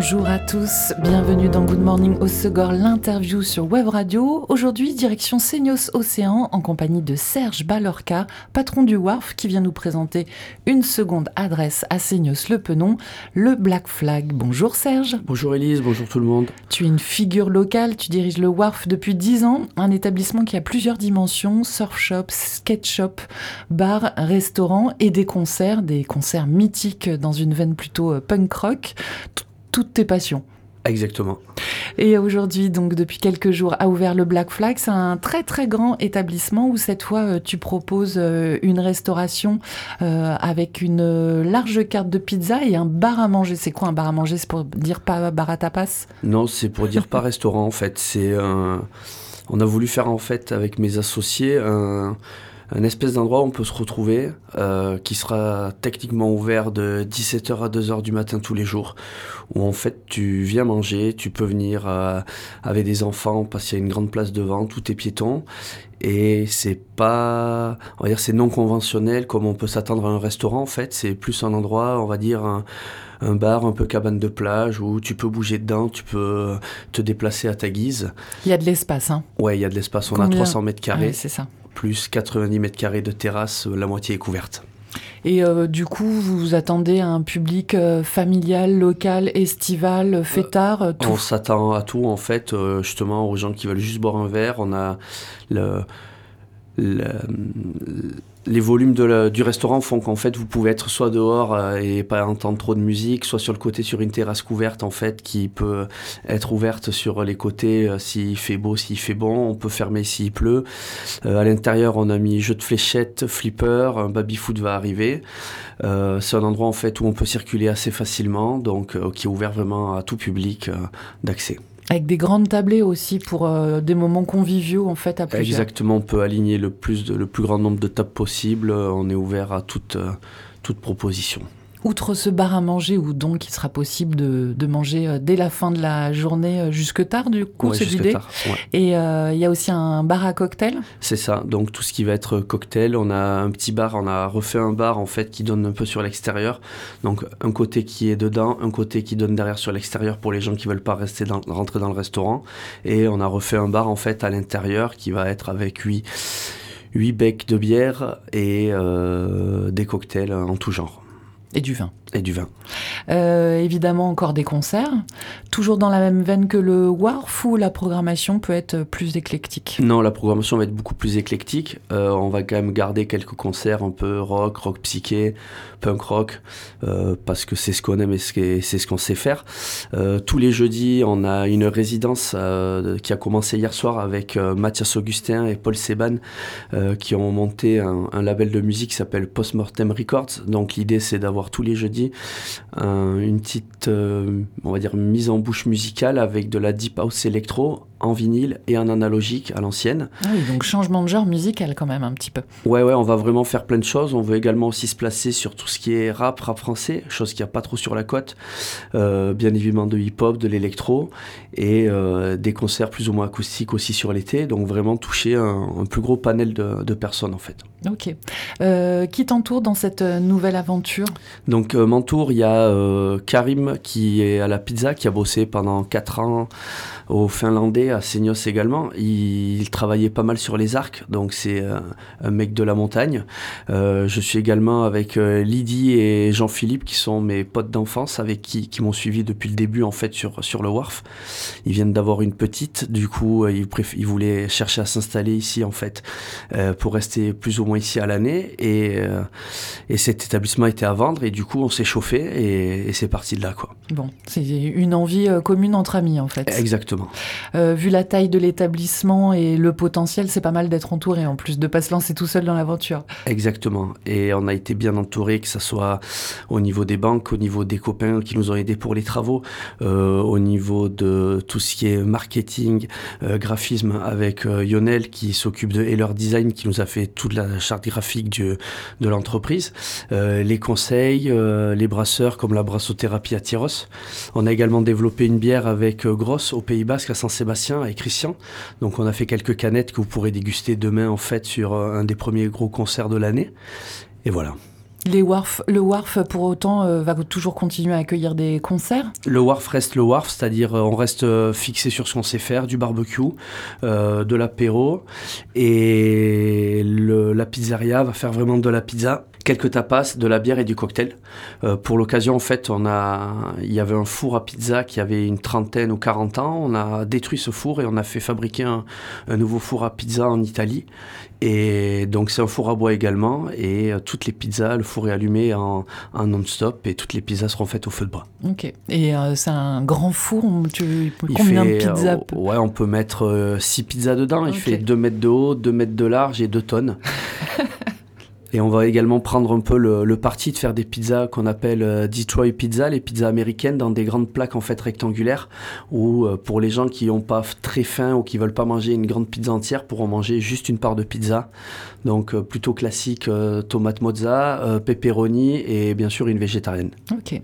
Bonjour à tous, bienvenue dans Good Morning au Segor, l'interview sur Web Radio. Aujourd'hui, direction Seignos Océan en compagnie de Serge Balorca, patron du WARF, qui vient nous présenter une seconde adresse à Seignos le Penon, le Black Flag. Bonjour Serge. Bonjour Elise, bonjour tout le monde. Tu es une figure locale, tu diriges le WARF depuis 10 ans, un établissement qui a plusieurs dimensions, surf shop, skate shop, bar, restaurant et des concerts, des concerts mythiques dans une veine plutôt euh, punk rock toutes tes passions. Exactement. Et aujourd'hui, donc depuis quelques jours, a ouvert le Black Flag. C'est un très très grand établissement où cette fois euh, tu proposes euh, une restauration euh, avec une large carte de pizza et un bar à manger. C'est quoi un bar à manger? C'est pour dire pas bar à tapas? Non, c'est pour dire pas restaurant en fait. C'est un... On a voulu faire en fait avec mes associés un un espèce d'endroit où on peut se retrouver, euh, qui sera techniquement ouvert de 17h à 2h du matin tous les jours, où en fait tu viens manger, tu peux venir euh, avec des enfants parce qu'il y a une grande place devant, tout est piéton, et c'est pas, on va dire c'est non conventionnel comme on peut s'attendre à un restaurant en fait, c'est plus un endroit, on va dire un, un bar un peu cabane de plage où tu peux bouger dedans, tu peux te déplacer à ta guise. Il y a de l'espace, hein Ouais, il y a de l'espace. On a 300 mètres carrés. c'est ça plus 90 mètres carrés de terrasse, euh, la moitié est couverte. Et euh, du coup, vous vous attendez à un public euh, familial, local, estival, fêtard On s'attend à tout, en fait, justement, aux gens qui veulent juste boire un verre. On a le, le les volumes du restaurant font qu'en fait vous pouvez être soit dehors euh, et pas entendre trop de musique, soit sur le côté sur une terrasse couverte en fait qui peut être ouverte sur les côtés euh, s'il fait beau, s'il fait bon, on peut fermer s'il pleut. Euh, à l'intérieur on a mis jeu de fléchettes, flipper, un baby foot va arriver. c'est un endroit en fait où on peut circuler assez facilement, donc qui est ouvert vraiment à tout public d'accès. Avec des grandes tablées aussi pour euh, des moments conviviaux en fait à. Exactement, on peut aligner le plus, de, le plus grand nombre de tables possible. On est ouvert à toute, euh, toute proposition. Outre ce bar à manger où donc il sera possible de, de manger euh, dès la fin de la journée euh, jusque tard du coup c'est l'idée. Et euh, il y a aussi un bar à cocktail? C'est ça. Donc tout ce qui va être cocktail, on a un petit bar, on a refait un bar en fait qui donne un peu sur l'extérieur. Donc un côté qui est dedans, un côté qui donne derrière sur l'extérieur pour les gens qui veulent pas rester dans, rentrer dans le restaurant. Et on a refait un bar en fait à l'intérieur qui va être avec 8, 8 becs de bière et des cocktails en tout genre. Et du vin. Et du vin. Euh, évidemment, encore des concerts. Toujours dans la même veine que le WARF ou la programmation peut être plus éclectique? Non, la programmation va être beaucoup plus éclectique. Euh, on va quand même garder quelques concerts un peu rock, rock psyché, punk rock, euh, parce que c'est ce qu'on aime et c'est ce qu'on sait faire. tous les jeudis, on a une résidence qui a commencé hier soir avec Mathias Augustin et Paul Seban qui ont monté un, un label de musique qui s'appelle Postmortem Records. Donc l'idée, c'est d'avoir tous les jeudis une petite, euh, on va dire, mise en bouche musicale avec de la deep house électro en vinyle et en analogique à l'ancienne. Ah oui, donc changement de genre musical quand même un petit peu. Ouais, ouais, on va vraiment faire plein de choses. On veut également aussi se placer sur tout ce qui est rap, rap français, chose qu'il n'y a pas trop sur la côte. Euh, bien évidemment de hip-hop, de l'électro et euh, des concerts plus ou moins acoustiques aussi sur l'été. Donc vraiment toucher un, plus gros panel de, personnes en fait. Ok. Euh, qui t'entoure dans cette nouvelle aventure? Donc m'entoure, il y a Karim qui est à la pizza, qui a bossé pendant 4 ans au Finlandais, à Seignos également. Il, travaillait pas mal sur les arcs, donc c'est euh, un mec de la montagne. Euh, je suis également avec euh, Lydie et Jean-Philippe, qui sont mes potes d'enfance, avec qui, qui m'ont suivi depuis le début en fait sur, sur le Wharf. Ils viennent d'avoir une petite, du coup ils, ils voulaient chercher à s'installer ici en fait pour rester plus ou ici à l'année. Et, et cet établissement était à vendre et du coup on s'est chauffé et, et c'est parti de là quoi. Bon, c'est une envie euh, commune entre amis en fait. Exactement. Euh, vu la taille de l'établissement et le potentiel, c'est pas mal d'être entouré en plus, de pas se lancer tout seul dans l'aventure. Exactement. Et on a été bien entouré, que ce soit au niveau des banques, au niveau des copains qui nous ont aidés pour les travaux, euh, au niveau de tout ce qui est marketing, graphisme avec Lionel qui s'occupe de Heller Design, qui nous a fait toute la charte graphique de l'entreprise, les conseils, les brasseurs comme la brassothérapie à Tyros on a également développé une bière avec euh, Grosse au Pays Basque à Saint-Sébastien avec Christian. Donc on a fait quelques canettes que vous pourrez déguster demain en fait sur euh, un des premiers gros concerts de l'année. Et voilà. Le Wharf, pour autant, euh, va toujours continuer à accueillir des concerts Le Wharf reste le Wharf, c'est-à-dire on reste fixé sur ce qu'on sait faire, du barbecue, de l'apéro, et la pizzeria va faire vraiment de la pizza quelques tapas, de la bière et du cocktail. Euh, pour l'occasion, en fait, on a, il y avait un four à pizza qui avait une trentaine ou 40 ans. On a détruit ce four et on a fait fabriquer un, nouveau four à pizza en Italie. Et donc c'est un four à bois également. Et euh, toutes les pizzas, le four est allumé en, non-stop et toutes les pizzas seront faites au feu de bois. Ok. Et euh, c'est un grand four. Tu, combien de pizzas Ouais, on peut mettre 6 pizzas dedans. Il fait 2 mètres de haut, 2 mètres de large et 2 tonnes. Et on va également prendre un peu le, parti de faire des pizzas qu'on appelle euh, Detroit Pizza, les pizzas américaines, dans des grandes plaques en fait rectangulaires, où euh, pour les gens qui n'ont pas très faim ou qui veulent pas manger une grande pizza entière, pourront manger juste une part de pizza. Donc euh, plutôt classique, tomate mozza, pepperoni et bien sûr une végétarienne. Ok.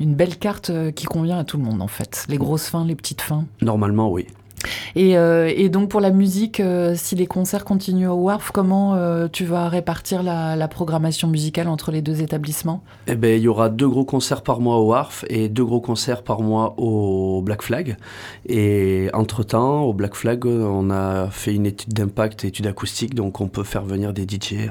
Une belle carte qui convient à tout le monde en fait. Les grosses fins, les petites fins. Normalement oui. Euh, et, donc pour la musique, euh, si les concerts continuent au WARF, comment euh, tu vas répartir la, programmation musicale entre les deux établissements? Eh ben, il y aura deux gros concerts par mois au WARF et deux gros concerts par mois au Black Flag. Et entre-temps, au Black Flag, on a fait une étude d'impact, étude acoustique, donc on peut faire venir des DJ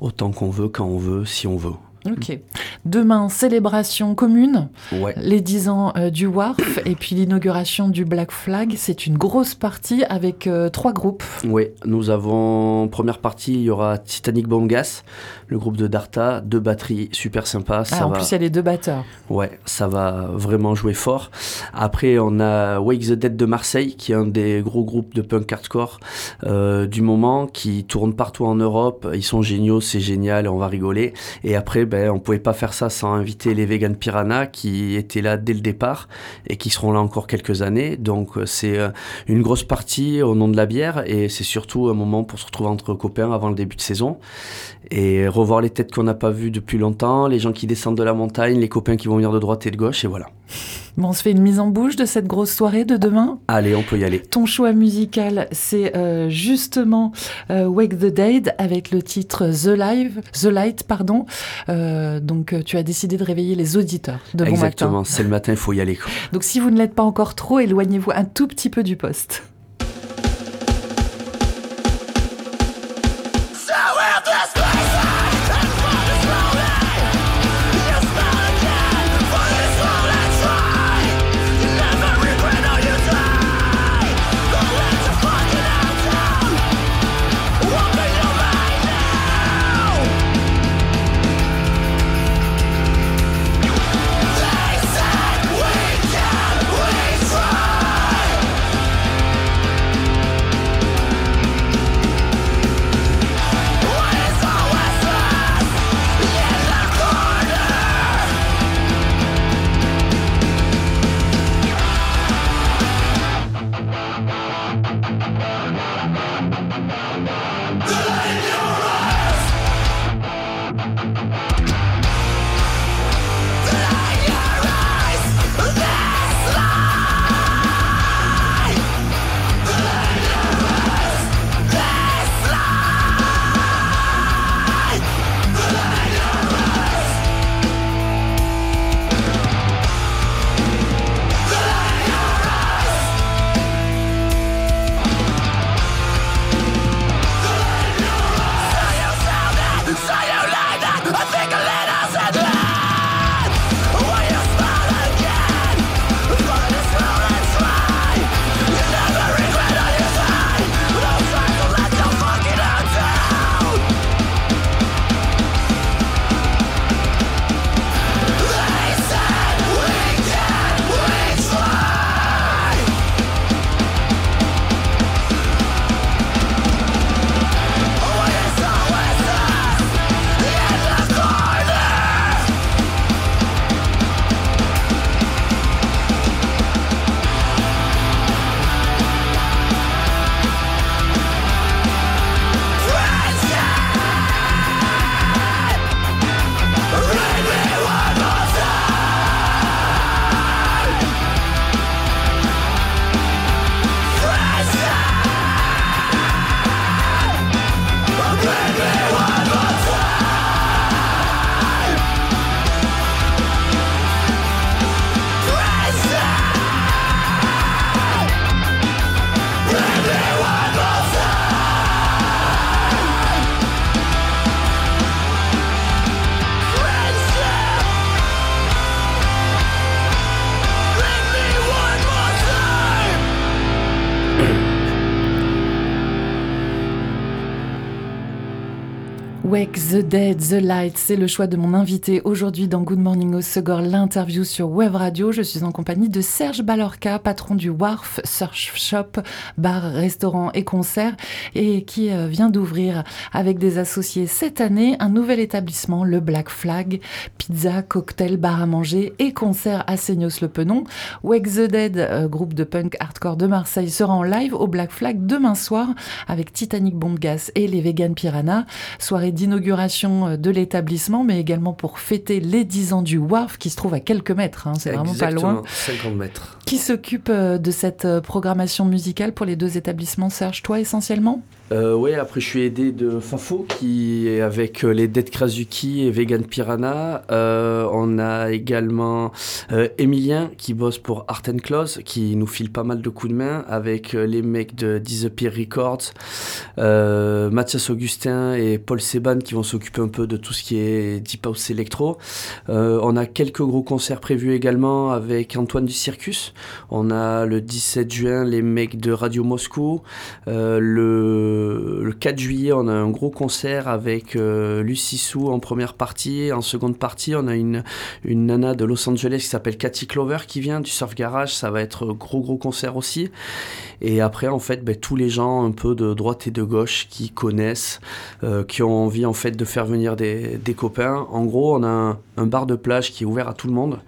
autant qu'on veut, quand on veut, si on veut. Ok. Demain, célébration commune, les 10 ans euh, du WARF et puis l'inauguration du Black Flag. C'est une grosse partie avec euh, trois groupes. Oui, nous avons, première partie, il y aura Titanic Bomb Gas, le groupe de Darta, deux batteries super sympas. Ah, en plus, il y a les deux batteurs. Ouais, ça va vraiment jouer fort. Après, on a Wake the Dead de Marseille, qui est un des gros groupes de punk hardcore euh, du moment, qui tourne partout en Europe. Ils sont géniaux, c'est génial, on va rigoler. Et après, ben, on pouvait pas faire ça sans inviter les Vegan Piranha qui étaient là dès le départ et qui seront là encore quelques années. Donc euh, c'est euh, une grosse partie au nom de la bière et c'est surtout un moment pour se retrouver entre copains avant le début de saison et revoir les têtes qu'on n'a pas vues depuis longtemps, les gens qui descendent de la montagne, les copains qui vont venir de droite et de gauche et voilà. Bon, on se fait une mise en bouche de cette grosse soirée de demain Allez, on peut y aller. Ton choix musical, c'est euh, justement Wake the Dead avec le titre The Live, The Light, pardon. Euh, donc euh, tu as décidé de réveiller les auditeurs de bon matin. Exactement, c'est le matin, il faut y aller. Donc si vous ne l'êtes pas encore trop, éloignez-vous un tout petit peu du poste. Wake the Dead, The Light, c'est le choix de mon invité aujourd'hui dans Good Morning au Segor, l'interview sur Web Radio. Je suis en compagnie de Serge Balorca, patron du Wharf Surf Shop, bar, restaurant et concert, et qui euh, vient d'ouvrir avec des associés cette année un nouvel établissement, le Black Flag, pizza, cocktail, bar à manger et concert à Seignos-le-Penon. Wake the Dead, euh, groupe de punk hardcore de Marseille, sera en live au Black Flag demain soir avec Titanic Bomb Gas et les Vegan Piranha. D'inauguration euh, de l'établissement, mais également pour fêter les 10 ans du WARF qui se trouve à quelques mètres. Hein, c'est vraiment pas loin. 50 mètres. Qui s'occupe euh, de cette euh, programmation musicale pour les deux établissements Serge, toi essentiellement? Euh, Oui, après je suis aidé de Fafo qui est avec les Dead Krasuki et Vegan Piranha. On a également Emilien qui bosse pour Art and Close qui nous file pas mal de coups de main avec les mecs de Disappear Records, Mathias Augustin et Paul Seban qui vont s'occuper un peu de tout ce qui est Deep House Electro. on a quelques gros concerts prévus également avec Antoine du Circus. On a le 17 juin les mecs de Radio Moscou. le le 4 juillet, on a un gros concert avec euh, Lucie Sou en première partie. En seconde partie, on a une, nana de Los Angeles qui s'appelle Cathy Clover qui vient du Surf Garage. Ça va être gros, gros concert aussi. Et après, en fait, ben, tous les gens un peu de droite et de gauche qui connaissent, euh, qui ont envie en fait de faire venir des, copains. En gros, on a un, un, bar de plage qui est ouvert à tout le monde.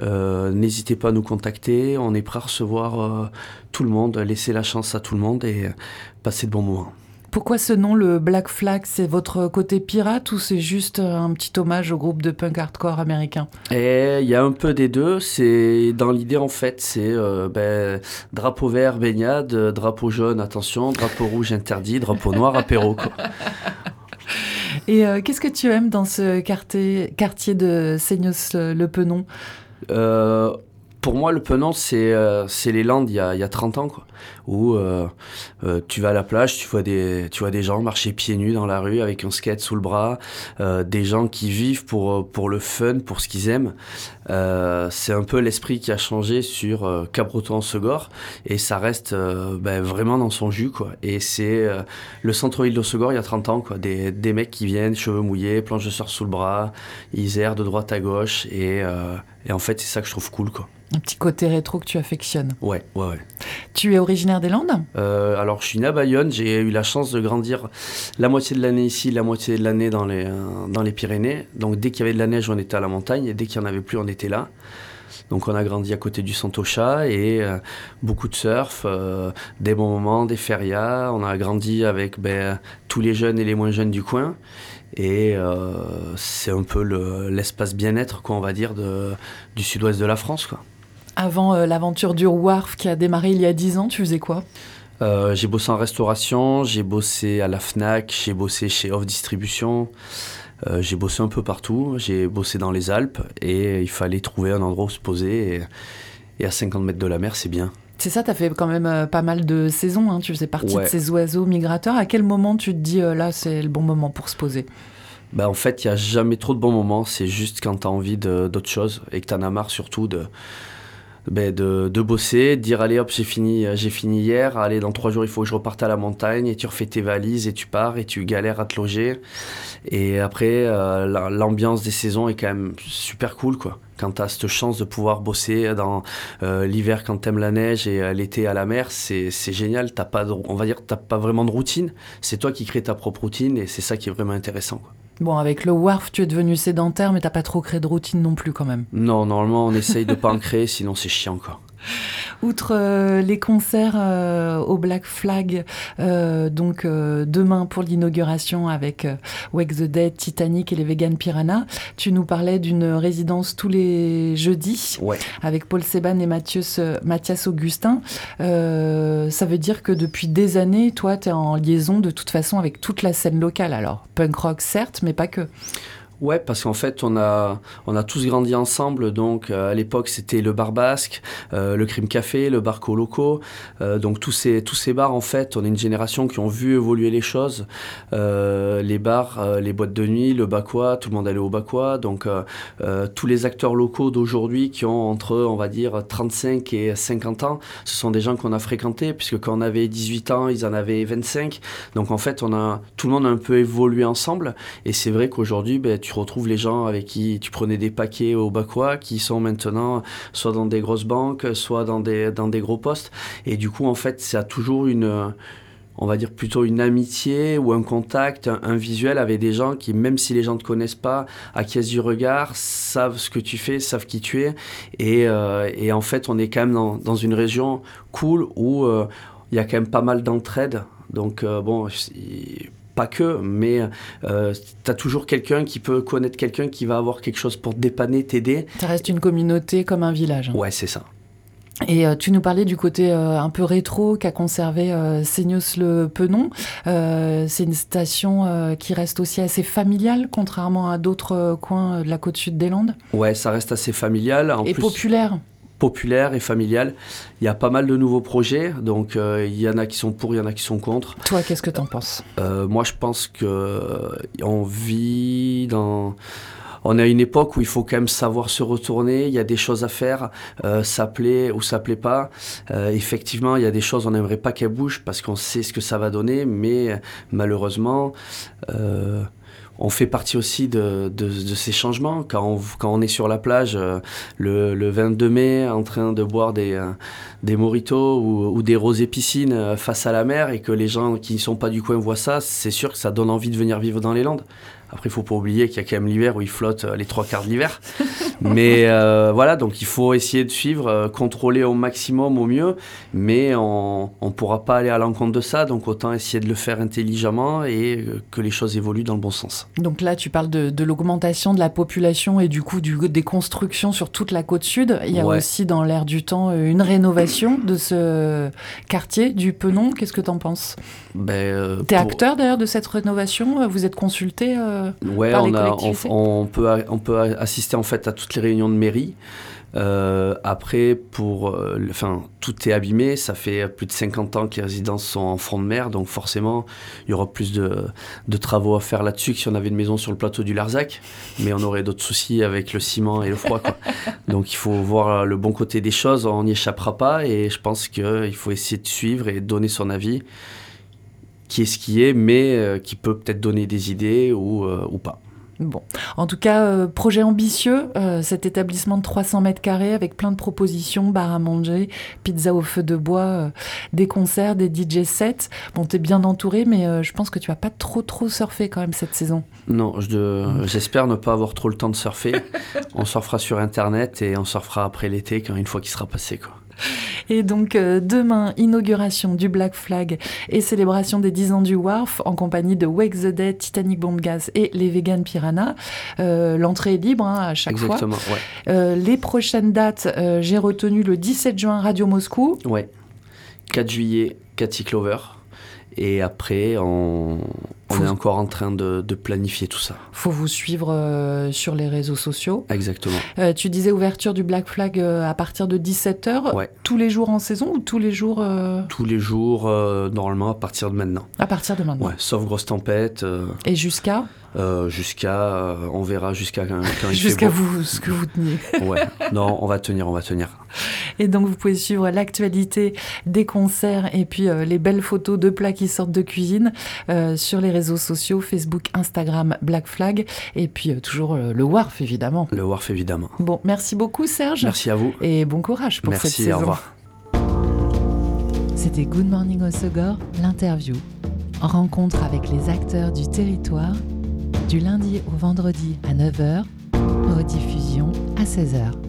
Euh, N'hésitez pas à nous contacter. On est prêt à recevoir euh, tout le monde, laisser la chance à tout le monde et passer de bons moments. Pourquoi ce nom, le Black Flag? C'est votre côté pirate ou c'est juste un petit hommage au groupe de punk hardcore américain? Et il y a un peu des deux. C'est dans l'idée en fait, c'est euh, ben, drapeau vert baignade, drapeau jaune attention, drapeau rouge interdit, drapeau noir apéro. Quoi. Et euh, qu'est-ce que tu aimes dans ce quartier, quartier de Seignos-le-Penon euh, pour moi, le Penon, c'est euh, les Landes il y, a, il y a 30 ans, quoi. Où euh, euh, tu vas à la plage, tu vois, des, tu vois des gens marcher pieds nus dans la rue avec un skate sous le bras, euh, des gens qui vivent pour, pour le fun, pour ce qu'ils aiment. Euh, c'est un peu l'esprit qui a changé sur euh, Cabreton-Segor et ça reste ben, vraiment dans son jus, quoi. Et c'est le centre-ville de il y a 30 ans, quoi. Des, des mecs qui viennent, cheveux mouillés, planche de surf sous le bras, ils errent de droite à gauche et, et en fait, c'est ça que je trouve cool, quoi. Un petit côté rétro que tu affectionnes. Ouais, ouais, ouais. Tu es originaire des Landes? Euh, Alors, je suis né à Bayonne. J'ai eu la chance de grandir la moitié de l'année ici, la moitié de l'année dans les, euh, dans les Pyrénées. Donc, dès qu'il y avait de la neige, on était à la montagne. Et dès qu'il n'y en avait plus, on était là. Donc, on a grandi à côté du Santocha et euh, beaucoup de surf, euh, des bons moments, des férias. On a grandi avec ben, tous les jeunes et les moins jeunes du coin. Et euh, c'est un peu l'espace le, bien-être, quoi, on va dire, de, du sud-ouest de la France, quoi. Avant euh, l'aventure du Wharf qui a démarré il y a 10 ans, tu faisais quoi? Euh, J'ai bossé en restauration, j'ai bossé à la FNAC, j'ai bossé chez Off Distribution, euh, j'ai bossé un peu partout, j'ai bossé dans les Alpes et il fallait trouver un endroit où se poser. Et, et à 50 mètres de la mer, c'est bien. C'est ça, tu as fait quand même pas mal de saisons, hein, tu faisais partie Ouais. de ces oiseaux migrateurs. À quel moment tu te dis là c'est le bon moment pour se poser? Bah, en fait, il n'y a jamais trop de bons moments. C'est juste quand tu as envie d'autre chose et que tu en as marre surtout de, ben, de, de bosser, de dire allez hop, j'ai fini, j'ai fini hier, allez, dans trois jours, il faut que je reparte à la montagne et tu refais tes valises et tu pars et tu galères à te loger. Et après, euh, la- l'ambiance des saisons est quand même super cool, quoi. Quand tu as cette chance de pouvoir bosser dans euh, l'hiver quand t'aimes la neige et euh, l'été à la mer, c'est génial. T'as pas, on va dire, t'as pas vraiment de routine. C'est toi qui crée ta propre routine et c'est ça qui est vraiment intéressant. Quoi. Bon, avec le Wharf, tu es devenu sédentaire, mais t'as pas trop créé de routine non plus quand même. Non, normalement, on essaye de pas en créer, sinon c'est chiant, quoi. Outre euh, les concerts euh, au Black Flag, euh, donc demain pour l'inauguration avec Wake the Dead, Titanic et les Vegan Piranha, tu nous parlais d'une résidence tous les jeudis Ouais. avec Paul Seban et Mathias, Mathias Augustin. Ça veut dire que depuis des années, toi, tu es en liaison de toute façon avec toute la scène locale. Alors, punk rock certes, mais pas que. Ouais, parce qu'en fait, on a, on a tous grandi ensemble. Donc, euh, à l'époque, c'était le bar basque, euh, le crime café, le bar coloco. Euh, donc, tous ces, tous ces bars, en fait, on est une génération qui ont vu évoluer les choses. les bars, les boîtes de nuit, le Bacois, tout le monde allait au Bacois. Donc, tous les acteurs locaux d'aujourd'hui qui ont entre, on va dire, 35 et 50 ans, ce sont des gens qu'on a fréquentés, puisque quand on avait 18 ans, ils en avaient 25. Donc, en fait, on a, tout le monde a un peu évolué ensemble. Et c'est vrai qu'aujourd'hui, ben, tu retrouves les gens avec qui tu prenais des paquets au Bacois qui sont maintenant soit dans des grosses banques, soit dans des, dans des gros postes. Et du coup, en fait, ça a toujours une on va dire plutôt une amitié ou un contact, un, visuel avec des gens qui, même si les gens ne te connaissent pas, acquiescent du regard, savent ce que tu fais, savent qui tu es. Et, euh, et en fait, on est quand même dans, dans une région cool où euh, il y a quand même pas mal d'entraide. Donc, euh, bon, pas que, mais euh, tu as toujours quelqu'un qui peut connaître quelqu'un qui va avoir quelque chose pour te dépanner, t'aider. Ça reste une communauté comme un village. Ouais, c'est ça. Et euh, tu nous parlais du côté euh, un peu rétro qu'a conservé euh, le Penon. c'est une station qui reste aussi assez familiale, contrairement à d'autres coins de la côte sud des Landes. Ouais, ça reste assez familial. Et populaire populaire et familial. Il y a pas mal de nouveaux projets, donc euh, il y en a qui sont pour, il y en a qui sont contre. Toi, qu'est-ce que tu en penses? Euh, Moi, je pense que euh, on vit dans on à une époque où il faut quand même savoir se retourner, il y a des choses à faire, ça plaît ou ça plaît pas. effectivement, il y a des choses, on n'aimerait pas qu'elles bougent parce qu'on sait ce que ça va donner, mais malheureusement, on fait partie aussi de, ces changements. Quand on, quand on, est sur la plage euh, le, 22 mai en train de boire des, euh, des moritos ou, des rosées piscines euh, face à la mer et que les gens qui ne sont pas du coin voient ça, c'est sûr que ça donne envie de venir vivre dans les Landes. Après, il faut pas oublier qu'il y a quand même l'hiver où il flotte les trois quarts de l'hiver. mais voilà, donc il faut essayer de suivre, contrôler au maximum, au mieux. Mais on ne pourra pas aller à l'encontre de ça, donc autant essayer de le faire intelligemment et que les choses évoluent dans le bon sens. Donc là, tu parles de, l'augmentation de la population et du coup du, des constructions sur toute la côte sud. Il y a aussi dans l'air du temps euh, une rénovation de ce quartier du Penon. Qu'est-ce que tu en penses? Ben, euh, Tu es acteur d'ailleurs de cette rénovation? Vous êtes consulté euh, par les collectivités on, peut, on peut assister en fait à toutes les réunions de mairie. Euh, après, pour, euh, enfin, tout est abîmé. Ça fait plus de 50 ans que les résidences sont en front de mer, donc forcément, il y aura plus de, de travaux à faire là-dessus que si on avait une maison sur le plateau du Larzac. Mais on aurait d'autres soucis avec le ciment et le froid. Quoi. donc il faut voir le bon côté des choses. On n'y échappera pas, et je pense qu'il faut essayer de suivre et donner son avis qui est ce qui est, mais euh, qui peut peut-être donner des idées ou, ou pas. Bon, en tout cas, euh, projet ambitieux, euh, cet établissement de 300 mètres carrés avec plein de propositions, bar à manger, pizza au feu de bois, euh, des concerts, des DJ sets. Bon, t'es bien entouré, mais je pense que tu vas pas trop trop surfer quand même cette saison. Non, j'espère ne pas avoir trop le temps de surfer. on surfera sur Internet et on surfera après l'été, quand une fois qu'il sera passé, quoi. Et donc euh, demain, inauguration du Black Flag et célébration des 10 ans du Wharf en compagnie de Wake the Dead, Titanic Bomb Gas et les Vegan Piranha. Euh, l'entrée est libre hein, à chaque Exactement, fois. Euh, les prochaines dates, j'ai retenu le 17 juin Radio Moscou. Ouais. 4 juillet, Cathy Clover. Et après, on, on est encore en train de, planifier tout ça. Faut vous suivre euh, sur les réseaux sociaux. Exactement. Euh, tu disais ouverture du Black Flag euh, à partir de 17h. Ouais. Tous les jours en saison ou tous les jours Tous les jours, normalement, à partir de maintenant. À partir de maintenant. Ouais, sauf grosse tempête. Et jusqu'à Jusqu'à, on verra jusqu'à quand, quand Jusqu'à vous, ce que vous teniez. ouais. Non, on va tenir, on va tenir. Et donc, vous pouvez suivre l'actualité des concerts et puis les belles photos de plats qui sortent de cuisine sur les réseaux sociaux, Facebook, Instagram, Black Flag, et puis euh, toujours euh, le WARF évidemment. Le WARF évidemment. Bon, merci beaucoup Serge. Merci à vous. Et bon courage pour cette saison. Merci, au revoir. C'était Good Morning Osogor, l'interview. Rencontre avec les acteurs du territoire, du lundi au vendredi à 9h, rediffusion à 16h.